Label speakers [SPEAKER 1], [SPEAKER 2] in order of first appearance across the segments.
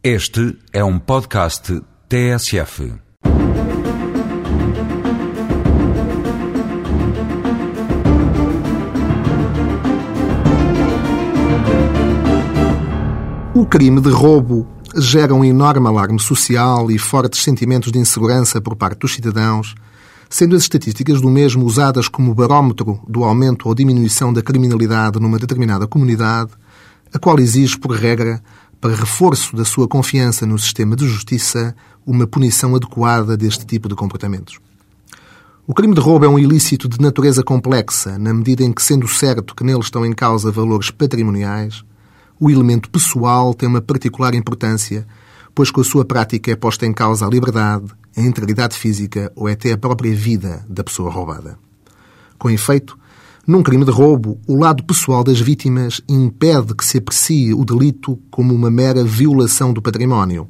[SPEAKER 1] Este é um podcast TSF.
[SPEAKER 2] O crime de roubo gera um enorme alarme social e fortes sentimentos de insegurança por parte dos cidadãos, sendo as estatísticas do mesmo usadas como barómetro do aumento ou diminuição da criminalidade numa determinada comunidade, a qual exige, por regra, para reforço da sua confiança no sistema de justiça, uma punição adequada deste tipo de comportamentos. O crime de roubo é um ilícito de natureza complexa, na medida em que, sendo certo que nele estão em causa valores patrimoniais, o elemento pessoal tem uma particular importância, pois com a sua prática é posta em causa a liberdade, a integridade física ou até a própria vida da pessoa roubada. Com efeito, num crime de roubo, o lado pessoal das vítimas impede que se aprecie o delito como uma mera violação do património,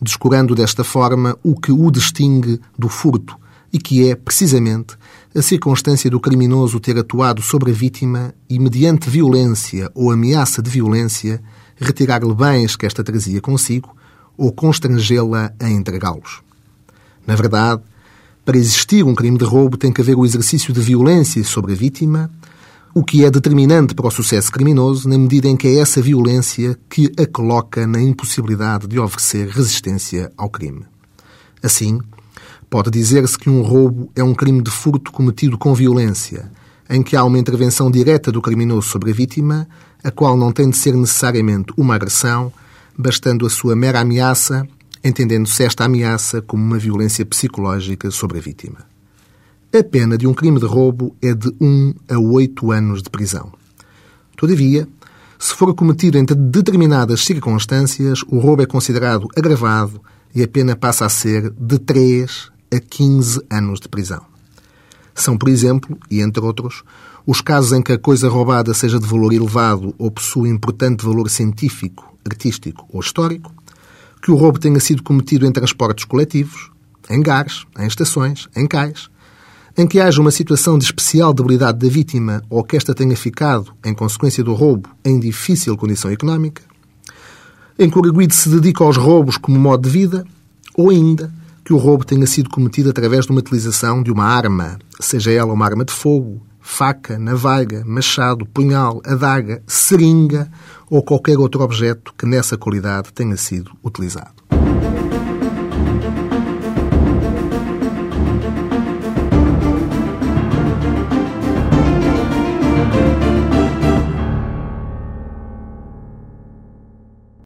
[SPEAKER 2] descurando desta forma o que o distingue do furto e que é, precisamente, a circunstância do criminoso ter atuado sobre a vítima e, mediante violência ou ameaça de violência, retirar-lhe bens que esta trazia consigo ou constrangê-la a entregá-los. Na verdade, para existir um crime de roubo tem que haver o exercício de violência sobre a vítima, o que é determinante para o sucesso criminoso na medida em que é essa violência que a coloca na impossibilidade de oferecer resistência ao crime. Assim, pode dizer-se que um roubo é um crime de furto cometido com violência, em que há uma intervenção direta do criminoso sobre a vítima, a qual não tem de ser necessariamente uma agressão, bastando a sua mera ameaça entendendo-se esta ameaça como uma violência psicológica sobre a vítima. A pena de um crime de roubo é de 1 a 8 anos de prisão. Todavia, se for cometido entre determinadas circunstâncias, o roubo é considerado agravado e a pena passa a ser de 3 a 15 anos de prisão. São, por exemplo, e entre outros, os casos em que a coisa roubada seja de valor elevado ou possua importante valor científico, artístico ou histórico, que o roubo tenha sido cometido em transportes coletivos, em gares, em estações, em cais, em que haja uma situação de especial debilidade da vítima ou que esta tenha ficado, em consequência do roubo, em difícil condição económica, em que o arguido se dedica aos roubos como modo de vida, ou ainda que o roubo tenha sido cometido através de uma utilização de uma arma, seja ela uma arma de fogo, faca, navalha, machado, punhal, adaga, seringa ou qualquer outro objeto que nessa qualidade tenha sido utilizado.